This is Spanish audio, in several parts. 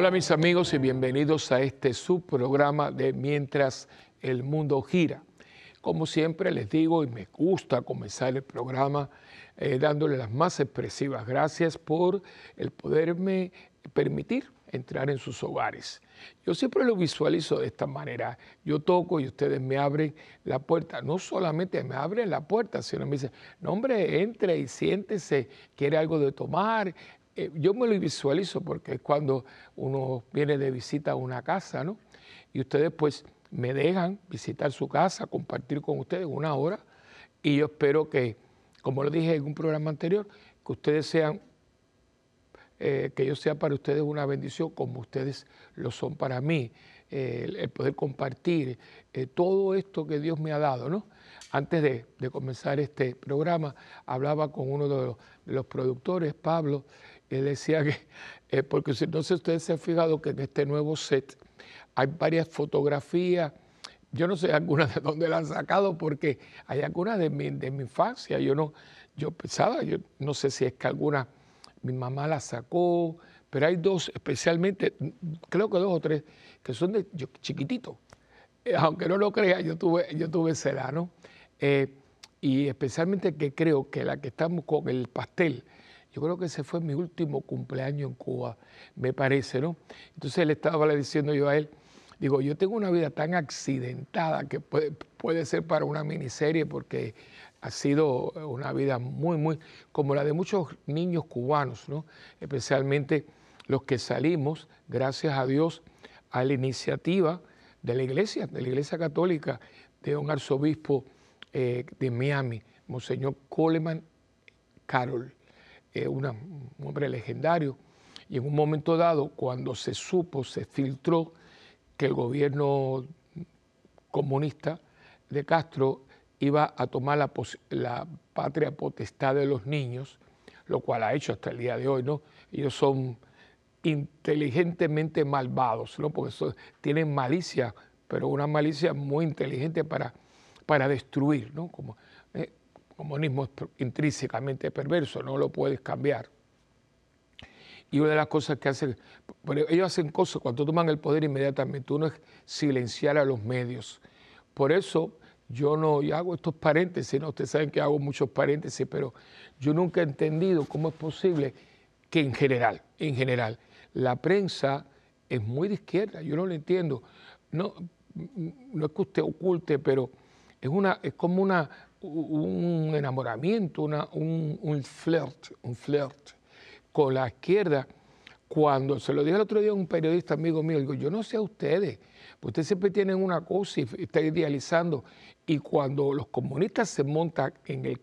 Hola mis amigos y bienvenidos a este subprograma de Mientras el Mundo Gira. Como siempre les digo y me gusta comenzar el programa eh, dándole las más expresivas gracias por el poderme permitir entrar en sus hogares. Yo siempre lo visualizo de esta manera. Yo toco y ustedes me abren la puerta. No solamente me abren la puerta, sino me dicen, no hombre, entre y siéntese, quiere algo de tomar, eh, yo me lo visualizo porque es cuando uno viene de visita a una casa, ¿no? Y ustedes pues me dejan visitar su casa, compartir con ustedes una hora y yo espero que, como lo dije en un programa anterior, que ustedes sean, eh, que yo sea para ustedes una bendición como ustedes lo son para mí, eh, el, poder compartir todo esto que Dios me ha dado, ¿no? Antes de, comenzar este programa, hablaba con uno de los productores, Pablo, él decía que, eh, porque si no sé ustedes se han fijado que en este nuevo set hay varias fotografías, yo no sé algunas de dónde las han sacado, porque hay algunas de mi, de mi infancia, yo no, yo pensaba, yo no sé si es que alguna mi mamá las sacó, pero hay dos, especialmente, creo que dos o tres, que son de chiquititos. Eh, aunque no lo crea, yo tuve, yo tuve ¿no? Eh, y especialmente que creo que la que estamos con el pastel, yo creo que ese fue mi último cumpleaños en Cuba, me parece, ¿no? Entonces le estaba diciendo yo a él, digo, yo tengo una vida tan accidentada que puede, ser para una miniserie porque ha sido una vida muy, muy, como la de muchos niños cubanos, ¿no? Especialmente los que salimos, gracias a Dios, a la iniciativa de la iglesia, de la iglesia católica, de un arzobispo eh, de Miami, Monseñor Coleman Carroll un hombre legendario, y en un momento dado, cuando se supo, se filtró que el gobierno comunista de Castro iba a tomar la, la, patria potestad de los niños, lo cual ha hecho hasta el día de hoy, ¿no? Ellos son inteligentemente malvados, ¿no? Porque tienen malicia, pero una malicia muy inteligente para, para destruir, ¿no? Como, eh, comunismo es intrínsecamente perverso, no lo puedes cambiar. Y una de las cosas que hacen, ellos hacen cosas cuando toman el poder inmediatamente, uno es silenciar a los medios. Por eso yo no hago estos paréntesis, ¿no? ustedes saben que hago muchos paréntesis, pero yo nunca he entendido cómo es posible que en general, en general, la prensa es muy de izquierda, yo no lo entiendo. No, no es que usted oculte, pero es, una, es como una, un enamoramiento, un, un, flirt, un flirt con la izquierda. Cuando se lo dije el otro día a un periodista amigo mío, digo, yo no sé a ustedes, ustedes siempre tienen una cosa y están idealizando. Y cuando los comunistas se montan en,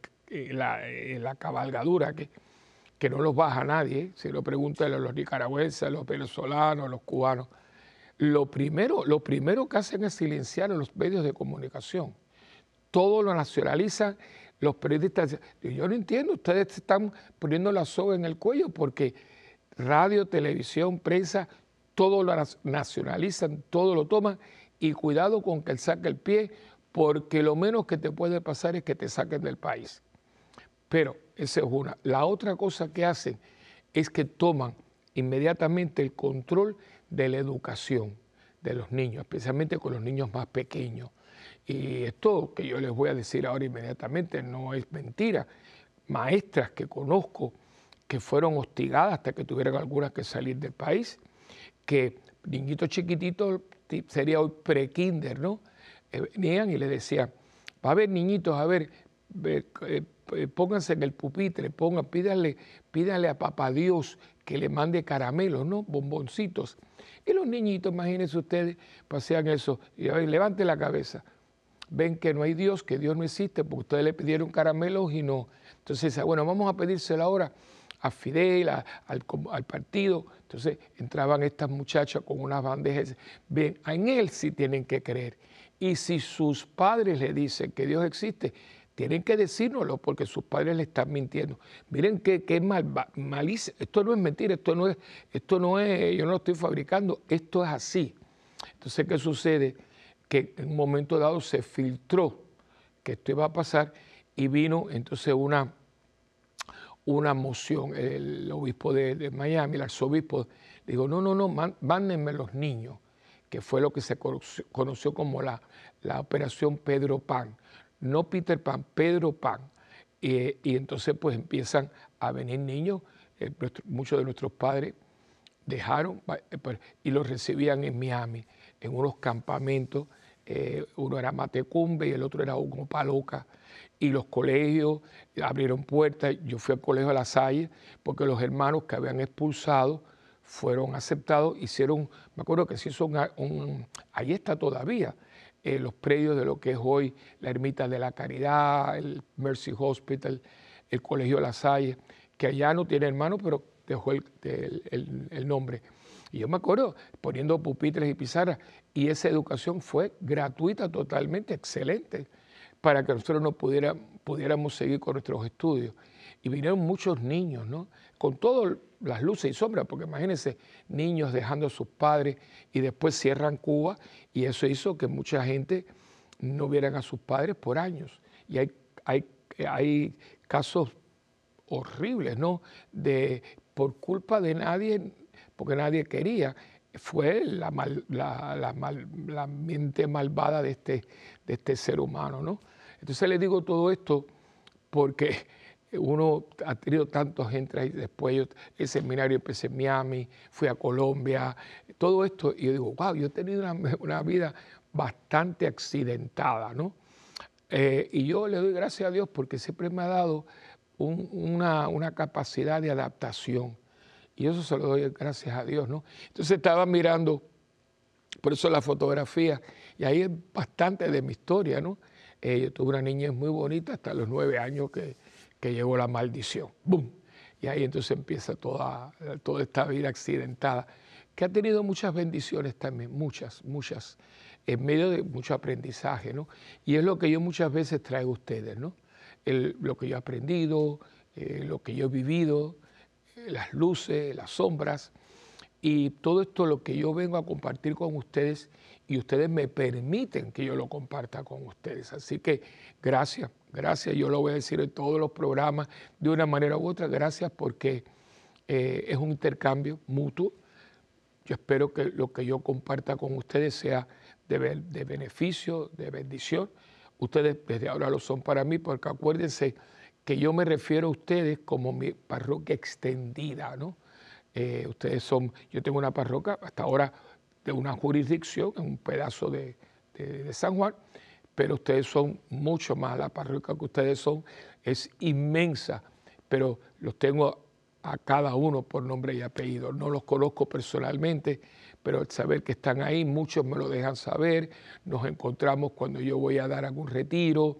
la, cabalgadura, que, que no los baja nadie, si lo preguntan a los nicaragüenses, a los venezolanos, a los cubanos, lo primero, lo primero que hacen es silenciar a los medios de comunicación todo lo nacionalizan los periodistas. Yo no entiendo, ustedes están poniendo la soga en el cuello porque radio, televisión, prensa, todo lo nacionalizan, todo lo toman y cuidado con que él saque el pie porque lo menos que te puede pasar es que te saquen del país. Pero esa es una. La otra cosa que hacen es que toman inmediatamente el control de la educación de los niños, especialmente con los niños más pequeños. Y esto que yo les voy a decir ahora inmediatamente no es mentira. Maestras que conozco que fueron hostigadas hasta que tuvieran algunas que salir del país, que niñitos chiquititos, sería hoy pre-kinder, ¿no? Eh, venían y les decían, va a haber niñitos, a ver, eh, eh, pónganse en el pupitre, pongan, pídanle, pídanle a papá Dios que le mande caramelos, ¿no? Bomboncitos. Y los niñitos, imagínense ustedes, pasean eso, y a ver, levante la cabeza ven que no hay Dios, que Dios no existe, porque ustedes le pidieron caramelos y no. Entonces, bueno, vamos a pedírselo ahora a Fidel, al, partido. Entonces entraban estas muchachas con unas bandejas. Ven, en Él sí tienen que creer. Y si sus padres le dicen que Dios existe, tienen que decírnoslo porque sus padres le están mintiendo. Miren qué, qué mal, malicia. Esto no es mentira, esto no es, esto no es, yo no lo estoy fabricando, esto es así. Entonces, ¿qué sucede? Que en un momento dado se filtró que esto iba a pasar y vino entonces una, una moción, el obispo de, Miami, el arzobispo, digo, no, no, no, mándenme los niños, que fue lo que se conoció, como la, la, operación Pedro Pan, no Peter Pan, Pedro Pan. y entonces pues empiezan a venir niños, eh, muchos de nuestros padres dejaron eh, pues, y los recibían en Miami, en unos campamentos, eh, uno era Matecumbe y el otro era Hugo Paloca, y los colegios abrieron puertas, yo fui al colegio de La Salle, porque los hermanos que habían expulsado fueron aceptados, hicieron, me acuerdo que se hizo un, ahí está todavía, los predios de lo que es hoy la Ermita de la Caridad, el Mercy Hospital, el Colegio de La Salle, que allá no tiene hermanos, pero dejó el, nombre. Y yo me acuerdo poniendo pupitres y pizarras, y esa educación fue gratuita, totalmente excelente, para que nosotros no pudiéramos seguir con nuestros estudios. Y vinieron muchos niños, ¿no? Con todas las luces y sombras, porque imagínense, niños dejando a sus padres y después cierran Cuba, y eso hizo que mucha gente no vieran a sus padres por años. Y hay, hay, hay casos horribles, ¿no? De, por culpa de nadie, porque nadie quería, fue la, la, mente malvada de este, de este ser humano, ¿no? Entonces le digo todo esto porque uno ha tenido tantos gente ahí después, yo el seminario empecé en Miami, fui a Colombia, todo esto, y yo digo, wow, yo he tenido una, vida bastante accidentada, ¿no? Eh, y yo le doy gracias a Dios porque siempre me ha dado una, capacidad de adaptación. Y eso se lo doy gracias a Dios, ¿no? Entonces estaba mirando, por eso la fotografía, y ahí es bastante de mi historia, ¿no? Eh, yo tuve una niñez muy bonita hasta los nueve años que, llegó la maldición. ¡Bum! Y ahí entonces empieza toda, toda esta vida accidentada, que ha tenido muchas bendiciones también, muchas, muchas, en medio de mucho aprendizaje, ¿no? Y es lo que yo muchas veces traigo a ustedes, ¿no? lo que yo he aprendido, eh, lo que yo he vivido, las luces, las sombras, y todo esto lo que yo vengo a compartir con ustedes y ustedes me permiten que yo lo comparta con ustedes. Así que gracias, gracias, yo lo voy a decir en todos los programas de una manera u otra, gracias porque eh, es un intercambio mutuo. Yo espero que lo que yo comparta con ustedes sea de, de beneficio, de bendición Ustedes desde ahora lo son para mí, porque acuérdense que yo me refiero a ustedes como mi parroquia extendida, ¿no? Eh, ustedes son, yo tengo una parroquia hasta ahora de una jurisdicción, en un pedazo de, San Juan, pero ustedes son mucho más, la parroquia que ustedes son es inmensa, pero los tengo a cada uno por nombre y apellido. No los conozco personalmente, pero el saber que están ahí, muchos me lo dejan saber, nos encontramos cuando yo voy a dar algún retiro,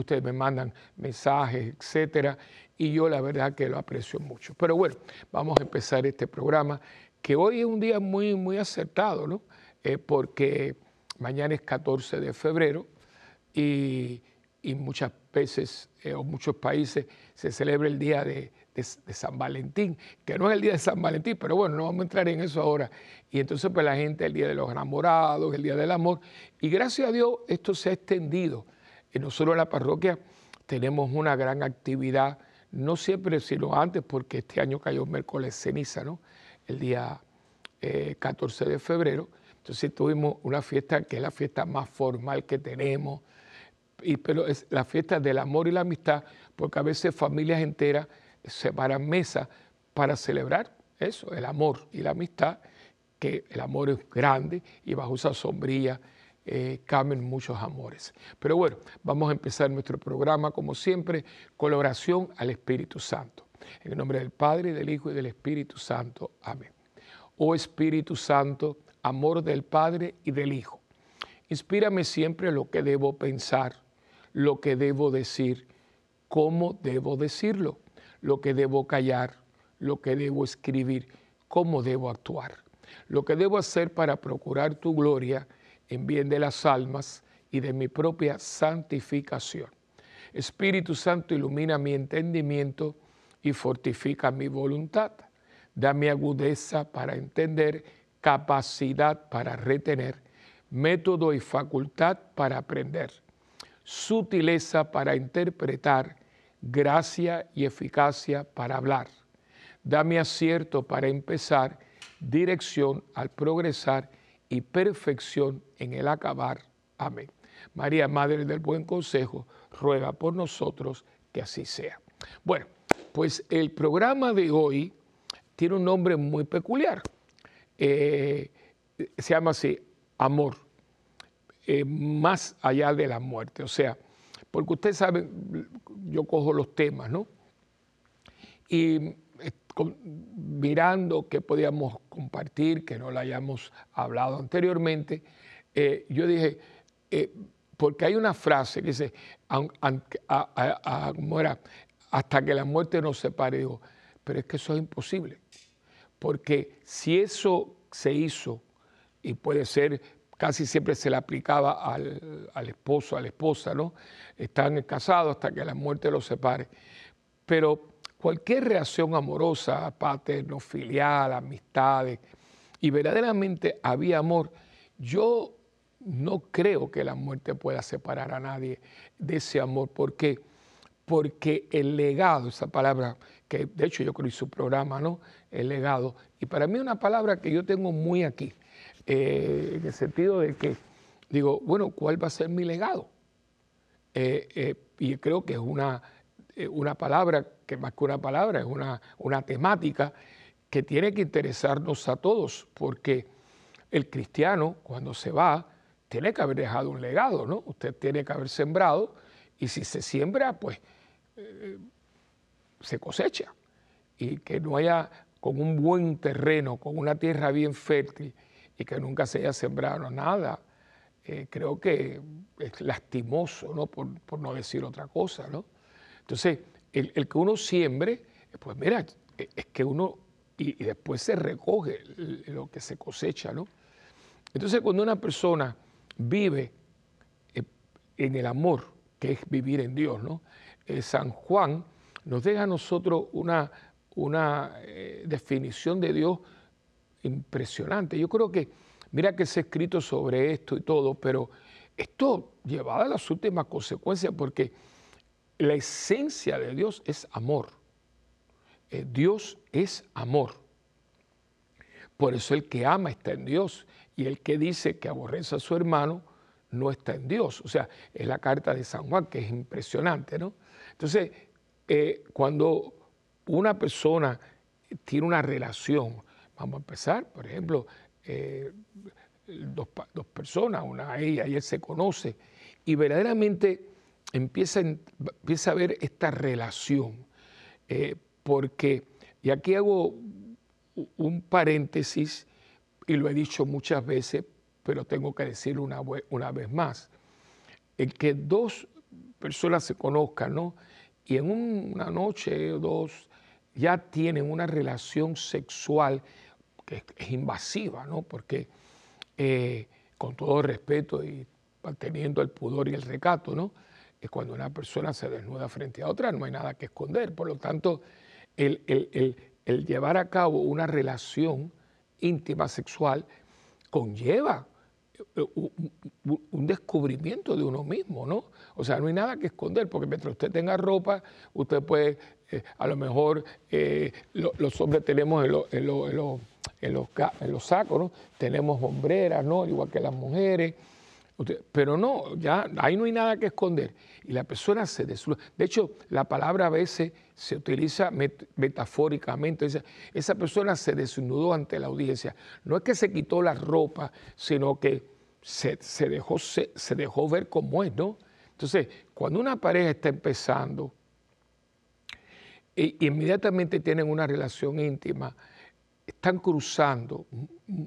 ustedes me mandan mensajes, etcétera, y yo la verdad que lo aprecio mucho. Pero bueno, vamos a empezar este programa, que hoy es un día muy, muy acertado, ¿no? Eh, porque mañana es 14 de febrero y, muchas veces eh, o muchos países se celebra el día de, de, San Valentín, que no es el día de San Valentín, pero bueno, no vamos a entrar en eso ahora. Y entonces pues la gente, el día de los enamorados, el día del amor, y gracias a Dios esto se ha extendido. Y nosotros en la parroquia tenemos una gran actividad, no siempre, sino antes, porque este año cayó miércoles ceniza, ¿no? El día 14 eh, de febrero. Entonces tuvimos una fiesta que es la fiesta más formal que tenemos, y, pero es la fiesta del amor y la amistad, porque a veces familias enteras separan mesa para celebrar eso, el amor y la amistad, que el amor es grande y bajo esa sombrilla eh, muchos amores. Pero bueno, vamos a empezar nuestro programa como siempre con la oración al Espíritu Santo. En el nombre del Padre, del Hijo y del Espíritu Santo. Amén. Oh Espíritu Santo, amor del Padre y del Hijo, inspírame siempre lo que debo pensar, lo que debo decir, cómo debo decirlo lo que debo callar, lo que debo escribir, cómo debo actuar, lo que debo hacer para procurar tu gloria en bien de las almas y de mi propia santificación. Espíritu Santo, ilumina mi entendimiento y fortifica mi voluntad. Dame agudeza para entender, capacidad para retener, método y facultad para aprender, sutileza para interpretar gracia y eficacia para hablar. Dame acierto para empezar, dirección al progresar y perfección en el acabar. Amén. María, Madre del Buen Consejo, ruega por nosotros que así sea. Bueno, pues el programa de hoy tiene un nombre muy peculiar. Eh, se llama así, Amor, eh, más allá de la muerte. O sea, porque ustedes saben, yo cojo los temas, ¿no? Y mirando qué podíamos compartir, que no lo hayamos hablado anteriormente, yo dije, porque hay una frase que dice, hasta que la muerte nos separe, pero es que eso es imposible, porque si eso se hizo, y puede ser, casi siempre se le aplicaba al, esposo, a la esposa, ¿no? Están casados hasta que la muerte los separe, pero cualquier reacción amorosa, paterno, filial, amistades, y verdaderamente había amor, yo no creo que la muerte pueda separar a nadie de ese amor. ¿Por qué? Porque el legado, esa palabra que de hecho yo creo su programa, ¿no? El legado. Y para mí una palabra que yo tengo muy aquí, eh, en el sentido de que digo, bueno, ¿cuál va a ser mi legado? Eh, eh, y creo que es una, una palabra, que más que una palabra, es una, una temática que tiene que interesarnos a todos, porque el cristiano cuando se va, tiene que haber dejado un legado, ¿no? Usted tiene que haber sembrado y si se siembra, pues eh, se cosecha. Y que no haya con un buen terreno, con una tierra bien fértil y que nunca se haya sembrado nada, eh, creo que es lastimoso, ¿no? Por, no decir otra cosa, ¿no? Entonces, el, que uno siembre, pues mira, es que uno, y, y después se recoge lo que se cosecha, ¿no? Entonces, cuando una persona vive eh, en el amor, que es vivir en Dios. ¿no? Eh, San Juan nos deja a nosotros una, una eh, definición de Dios impresionante. Yo creo que, mira que se ha escrito sobre esto y todo, pero esto llevado a las últimas consecuencias porque la esencia de Dios es amor. Dios es amor. Por eso el que ama está en Dios y el que dice que aborrece a su hermano no está en Dios. O sea, es la carta de San Juan que es impresionante, ¿no? Entonces, eh, cuando una persona tiene una relación, vamos a empezar, por ejemplo, eh, dos, personas, una ella y él se conoce, y verdaderamente empieza, empieza a ver esta relación, eh, porque, y aquí hago un paréntesis, y lo he dicho muchas veces, pero tengo que decirlo una, una vez más. El que dos personas se conozcan, ¿no? Y en una noche o dos ya tienen una relación sexual que es, invasiva, ¿no? Porque eh, con todo respeto y manteniendo el pudor y el recato, ¿no? Es cuando una persona se desnuda frente a otra, no hay nada que esconder. Por lo tanto, el, el llevar a cabo una relación íntima sexual conlleva eh, un descubrimiento de uno mismo, ¿no? O sea, no hay nada que esconder, porque mientras usted tenga ropa, usted puede, eh, a lo mejor eh, los hombres tenemos en, los, los, sacos, ¿no? Tenemos hombreras, ¿no? Igual que las mujeres. Pero no, ya ahí no hay nada que esconder. Y la persona se desnuda. De hecho, la palabra a veces se utiliza metafóricamente. Esa, persona se desnudó ante la audiencia. No es que se quitó la ropa, sino que se, dejó, se, dejó ver cómo es, ¿no? Entonces, cuando una pareja está empezando e, inmediatamente tienen una relación íntima, están cruzando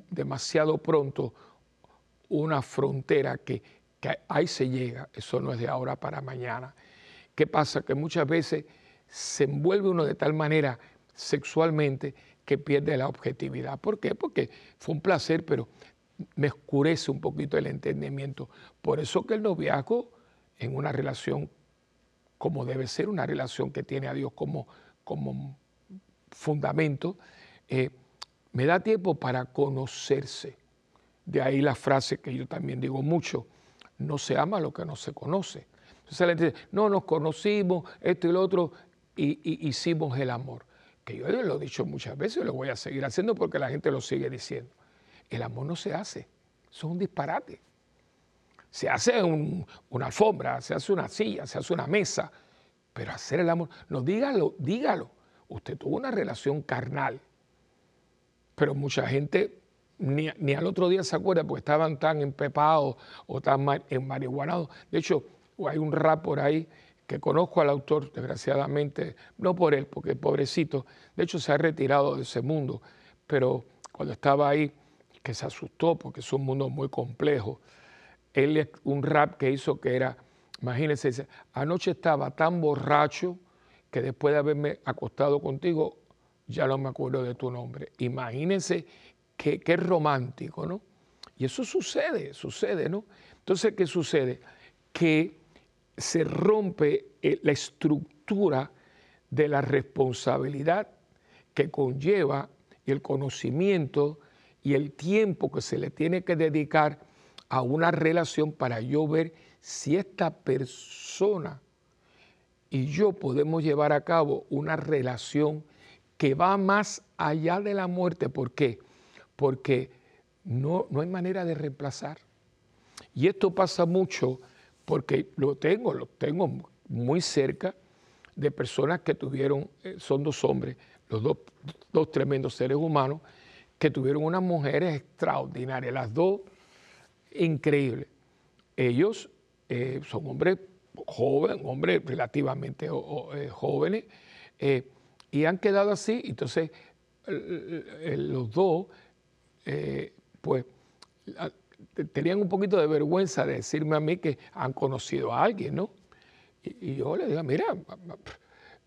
demasiado pronto una frontera que, ahí se llega, eso no es de ahora para mañana. ¿Qué pasa? Que muchas veces se envuelve uno de tal manera sexualmente que pierde la objetividad. ¿Por qué? Porque fue un placer, pero me oscurece un poquito el entendimiento. Por eso que el noviazgo en una relación como debe ser, una relación que tiene a Dios como, como fundamento, eh, me da tiempo para conocerse. De ahí la frase que yo también digo mucho, no se ama lo que no se conoce. Entonces la gente dice, no, nos conocimos, esto y lo otro, y, hicimos el amor. Que yo lo he dicho muchas veces y lo voy a seguir haciendo porque la gente lo sigue diciendo. El amor no se hace, eso es un disparate. Se hace una alfombra, se hace una silla, se hace una mesa, pero hacer el amor, no dígalo, dígalo. Usted tuvo una relación carnal, pero mucha gente ni, al otro día se acuerda porque estaban tan empepados o tan marihuanados. De hecho, hay un rap por ahí que conozco al autor, desgraciadamente, no por él, porque pobrecito, de hecho se ha retirado de ese mundo, pero cuando estaba ahí, que se asustó porque es un mundo muy complejo, él es un rap que hizo que era, imagínense, dice, anoche estaba tan borracho que después de haberme acostado contigo, ya no me acuerdo de tu nombre. Imagínense qué, qué romántico, ¿no? Y eso sucede, sucede, ¿no? Entonces, ¿qué sucede? Que se rompe eh, la estructura de la responsabilidad que conlleva el conocimiento y el tiempo que se le tiene que dedicar a una relación para yo ver si esta persona y yo podemos llevar a cabo una relación que va más allá de la muerte. ¿Por qué? Porque no, no hay manera de reemplazar. Y esto pasa mucho porque lo tengo, lo tengo muy cerca de personas que tuvieron, eh, son dos hombres, los dos, tremendos seres humanos, que tuvieron unas mujeres extraordinarias, las dos increíbles. Ellos eh, son hombres jóvenes, hombres relativamente eh, jóvenes, y han quedado así, entonces los dos, pues tenían un poquito de vergüenza de decirme a mí que han conocido a alguien, ¿no? Y, yo le digo, mira,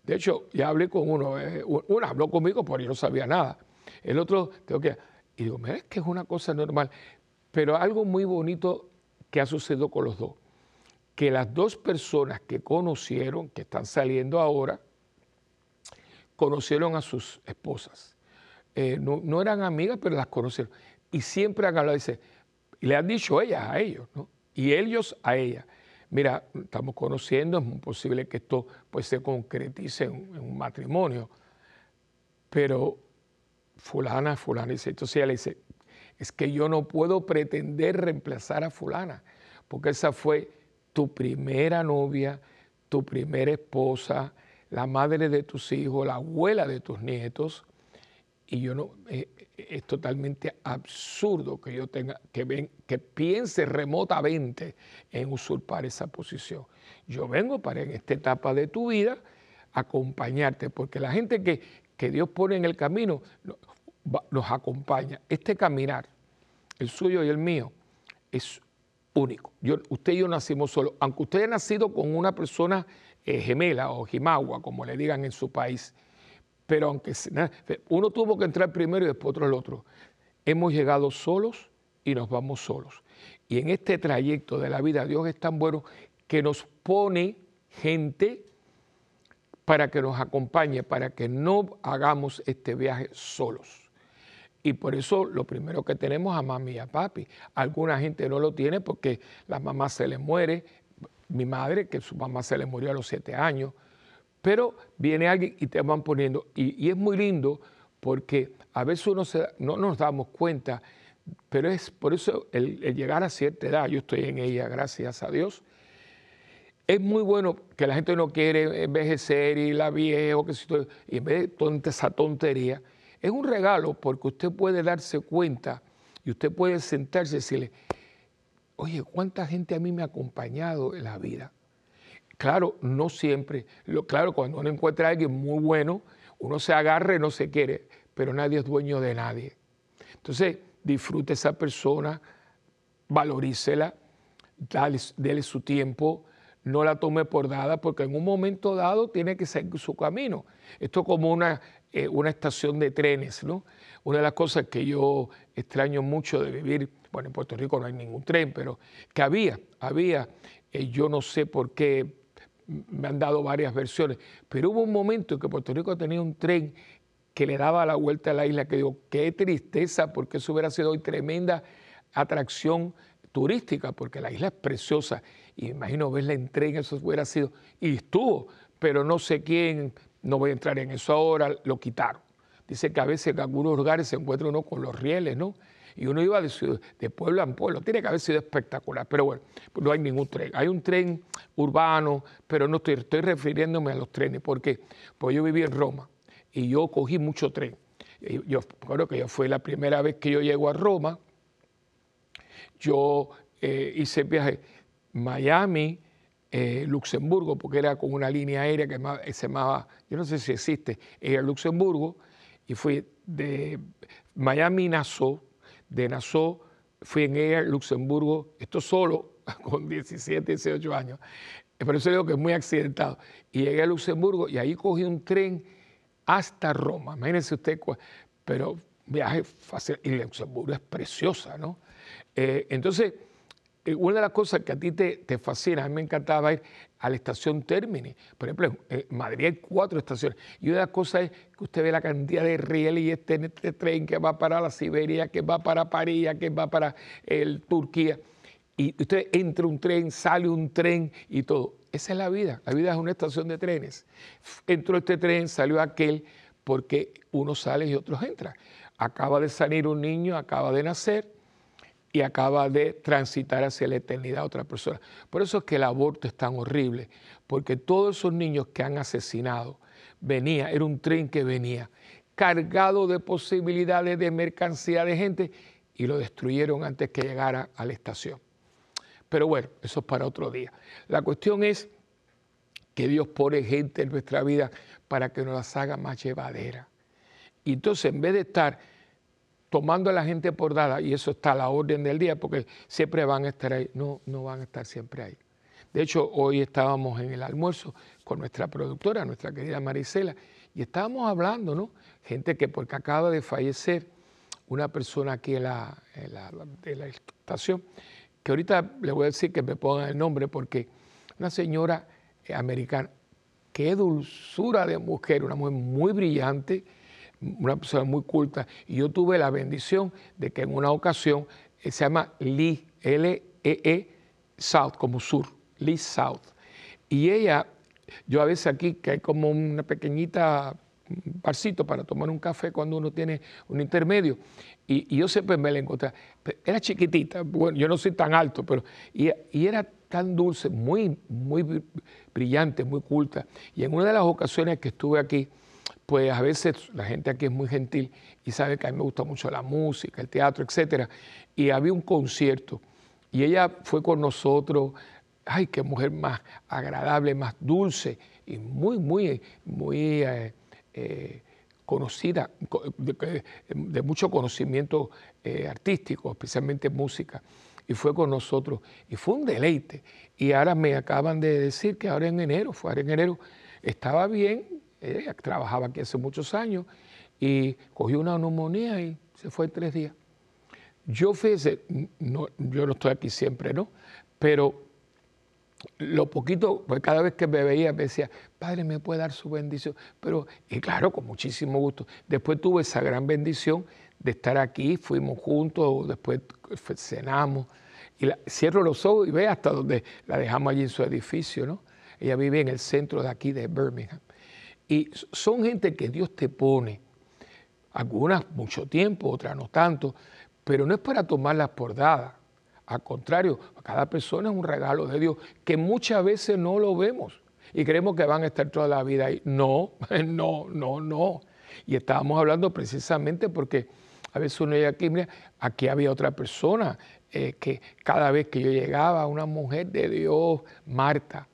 de hecho, ya hablé con uno, eh, uno habló conmigo porque yo no sabía nada. El otro, tengo que, y digo, mira, es que es una cosa normal, pero algo muy bonito que ha sucedido con los dos, que las dos personas que conocieron, que están saliendo ahora, conocieron a sus esposas. Eh, no, eran amigas, pero las conocieron. Y siempre han hablado, dice, le han dicho ellas a ellos, ¿no? Y ellos a ella. Mira, estamos conociendo, es muy posible que esto pues, se concretice en, un matrimonio, pero fulana, fulana, dice, entonces ella le dice, es que yo no puedo pretender reemplazar a fulana, porque esa fue tu primera novia, tu primera esposa, la madre de tus hijos, la abuela de tus nietos, y yo no, eh, es totalmente absurdo que yo tenga, que, ven, que piense remotamente en usurpar esa posición. Yo vengo para en esta etapa de tu vida acompañarte, porque la gente que, que Dios pone en el camino nos acompaña. Este caminar, el suyo y el mío, es único. Yo, usted y yo nacimos solos, aunque usted haya nacido con una persona eh, gemela o jimagua, como le digan en su país, pero aunque uno tuvo que entrar primero y después otro el otro, hemos llegado solos y nos vamos solos. Y en este trayecto de la vida, Dios es tan bueno que nos pone gente para que nos acompañe, para que no hagamos este viaje solos. Y por eso lo primero que tenemos a mami y a papi. Alguna gente no lo tiene porque la mamá se le muere. Mi madre, que su mamá se le murió a los siete años, pero viene alguien y te van poniendo, y, es muy lindo porque a veces uno no nos damos cuenta, pero es por eso el, llegar a cierta edad, yo estoy en ella, gracias a Dios, es muy bueno que la gente no quiere envejecer y la viejo, que si y en vez de toda esa tontería, es un regalo porque usted puede darse cuenta y usted puede sentarse y decirle, oye, ¿cuánta gente a mí me ha acompañado en la vida? Claro, no siempre. Claro, cuando uno encuentra a alguien muy bueno, uno se agarra y no se quiere, pero nadie es dueño de nadie. Entonces, disfrute esa persona, valorícela, dale, dele su tiempo, no la tome por dada, porque en un momento dado tiene que seguir su camino. Esto es como una, eh, una estación de trenes, ¿no? Una de las cosas que yo extraño mucho de vivir, bueno, en Puerto Rico no hay ningún tren, pero que había, había, eh, yo no sé por qué me han dado varias versiones, pero hubo un momento en que Puerto Rico tenía un tren que le daba la vuelta a la isla, que digo, qué tristeza, porque eso hubiera sido hoy tremenda atracción turística, porque la isla es preciosa, y imagino verla en tren, eso hubiera sido, y estuvo, pero no sé quién, no voy a entrar en eso ahora, lo quitaron. Dice que a veces en algunos lugares se encuentra uno con los rieles, ¿no? Y uno iba de, pueblo en pueblo. Tiene que haber sido espectacular, pero bueno, no hay ningún tren. Hay un tren urbano, pero no estoy, refiriéndome a los trenes, porque pues yo viví en Roma y yo cogí mucho tren. Yo creo que yo fue la primera vez que yo llego a Roma. Yo eh, hice viaje Miami, eh, Luxemburgo, porque era con una línea aérea que se llamaba, yo no sé si existe, era Luxemburgo, y fui de Miami Nassau, de Nassau fui en Air Luxemburgo, esto solo, con 17, 18 años, por eso digo que es muy accidentado, y llegué a Luxemburgo y ahí cogí un tren hasta Roma, imagínense usted, pero viaje fácil, y Luxemburgo es preciosa, ¿no? Eh, entonces, una de las cosas que a ti te, te, fascina, a mí me encantaba ir a la estación Termini. Por ejemplo, en Madrid hay cuatro estaciones. Y una de las cosas es que usted ve la cantidad de rieles y este, este tren que va para la Siberia, que va para París, que va para el Turquía. Y usted entra un tren, sale un tren y todo. Esa es la vida. La vida es una estación de trenes. Entró este tren, salió aquel, porque unos salen y otros entran. Acaba de salir un niño, acaba de nacer y acaba de transitar hacia la eternidad otra persona. Por eso es que el aborto es tan horrible, porque todos esos niños que han asesinado, venía, era un tren que venía cargado de posibilidades de mercancía de gente y lo destruyeron antes que llegara a la estación. Pero bueno, eso es para otro día. La cuestión es que Dios pone gente en nuestra vida para que nos las haga más llevadera. Y entonces, en vez de estar tomando a la gente por dada, y eso está a la orden del día, porque siempre van a estar ahí, no, no van a estar siempre ahí. De hecho, hoy estábamos en el almuerzo con nuestra productora, nuestra querida Marisela, y estábamos hablando, ¿no? Gente que porque acaba de fallecer una persona aquí en la, de la estación, que ahorita le voy a decir que me pongan el nombre, porque una señora americana, qué dulzura de mujer, una mujer muy brillante, una persona muy culta, y yo tuve la bendición de que en una ocasión eh, se llama Lee, L-E-E, South, como sur, Lee South. Y ella, yo a veces aquí, que hay como una pequeñita barcito para tomar un café cuando uno tiene un intermedio. Y, yo siempre me la encontré. Era chiquitita, bueno, yo no soy tan alto, pero. Y, y, era tan dulce, muy, muy brillante, muy culta. Y en una de las ocasiones que estuve aquí, pues a veces la gente aquí es muy gentil y sabe que a mí me gusta mucho la música, el teatro, etcétera. Y había un concierto y ella fue con nosotros. Ay, qué mujer más agradable, más dulce y muy, muy, muy eh, eh, conocida, de, mucho conocimiento eh, artístico, especialmente música. Y fue con nosotros y fue un deleite. Y ahora me acaban de decir que ahora en enero, fue ahora en enero, estaba bien, ella trabajaba aquí hace muchos años y cogió una neumonía y se fue en tres días. Yo fíjese, no, yo no estoy aquí siempre, ¿no? Pero lo poquito, pues cada vez que me veía me decía, Padre, ¿me puede dar su bendición? Pero, y claro, con muchísimo gusto. Después tuve esa gran bendición de estar aquí, fuimos juntos, después cenamos. Y cierro los ojos y ve hasta donde la dejamos allí en su edificio, ¿no? Ella vive en el centro de aquí de Birmingham. Y son gente que Dios te pone, algunas mucho tiempo, otras no tanto, pero no es para tomarlas por dadas. Al contrario, cada persona es un regalo de Dios que muchas veces no lo vemos y creemos que van a estar toda la vida ahí. No, no, no, no. Y estábamos hablando precisamente porque a veces uno llega aquí, mira, aquí había otra persona eh, que cada vez que yo llegaba, una mujer de Dios, Marta.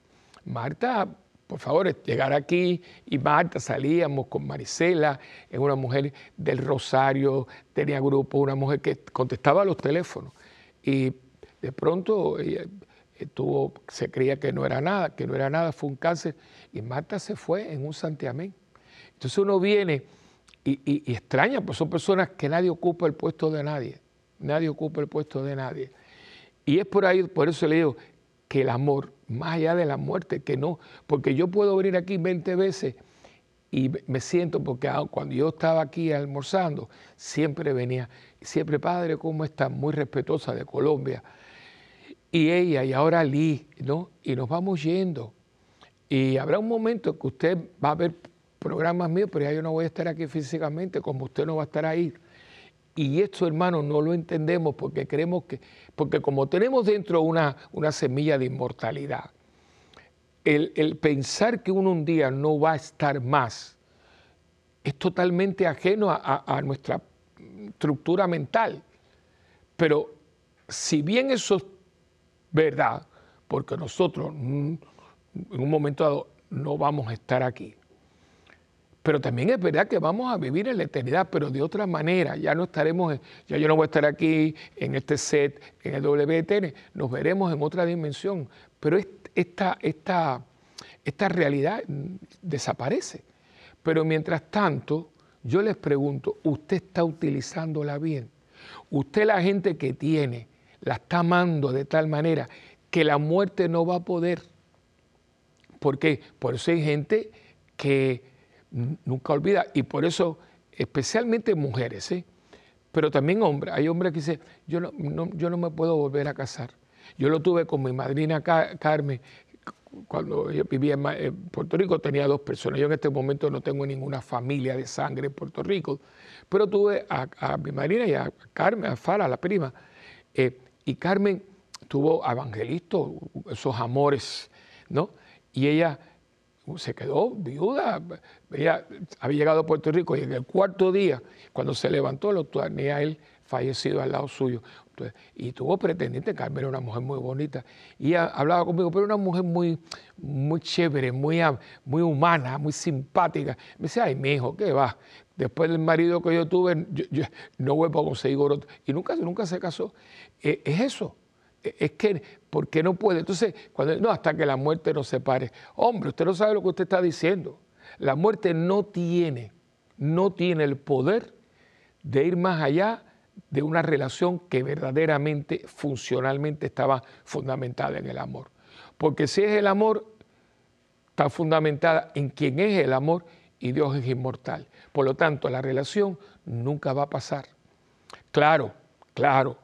Marta por favor, llegar aquí y Marta salíamos con Marisela, es una mujer del Rosario, tenía grupo, una mujer que contestaba los teléfonos y de pronto tuvo, se creía que no era nada, que no era nada, fue un cáncer y Marta se fue en un santiamén. Entonces uno viene y, y extraña, pues son personas que nadie ocupa el puesto de nadie, nadie ocupa el puesto de nadie. Y es por ahí, por eso le digo que el amor más allá de la muerte, que no, porque yo puedo venir aquí 20 veces y me siento, porque cuando yo estaba aquí almorzando, siempre venía, siempre, padre, ¿cómo está? Muy respetuosa de Colombia. y ella y ahora Lee, ¿no? Y nos vamos yendo. Y habrá un momento que usted va a ver programas míos, pero ya yo no voy a estar aquí físicamente, como usted no va a estar ahí. Y esto, hermano, no lo entendemos porque creemos que, porque como tenemos dentro una, una semilla de inmortalidad, el, pensar que uno un día no va a estar más es totalmente ajeno a, nuestra estructura mental. Pero si bien eso es verdad, porque nosotros en un momento dado no vamos a estar aquí, pero también es verdad que vamos a vivir en la eternidad, pero de otra manera. Ya no estaremos, ya yo no voy a estar aquí en este set, en el WTN, nos veremos en otra dimensión. Pero esta, esta, esta realidad desaparece. Pero mientras tanto, yo les pregunto, ¿usted está utilizándola bien? ¿Usted la gente que tiene la está amando de tal manera que la muerte no va a poder? ¿Por qué? Por eso hay gente que nunca olvida. Y por eso, especialmente mujeres, ¿eh? pero también hombres. Hay hombres que dicen, yo no, yo no me puedo volver a casar. Yo lo tuve con mi madrina Carmen. Cuando yo vivía en Puerto Rico tenía dos personas. Yo en este momento no tengo ninguna familia de sangre en Puerto Rico, pero tuve a, mi madrina y a Carmen, a Fara, la prima. Eh, y Carmen tuvo evangelista, esos amores, ¿no? Y ella se quedó viuda. Ella había llegado a Puerto Rico y en el cuarto día, cuando se levantó, lo tenía él fallecido al lado suyo. y tuvo pretendiente, Carmen era una mujer muy bonita. Y ella hablaba conmigo, pero una mujer muy, muy chévere, muy, muy humana, muy simpática. Me decía, ay, mi hijo, ¿qué va? Después del marido que yo tuve, yo, no voy a conseguir otro. Y nunca, nunca se casó. Eh, es eso es que, ¿por qué no puede? Entonces, cuando, no, hasta que la muerte nos separe. Hombre, usted no sabe lo que usted está diciendo. La muerte no tiene, no tiene el poder de ir más allá de una relación que verdaderamente, funcionalmente estaba fundamentada en el amor. Porque si es el amor, está fundamentada en quien es el amor y Dios es inmortal. Por lo tanto, la relación nunca va a pasar. Claro, claro,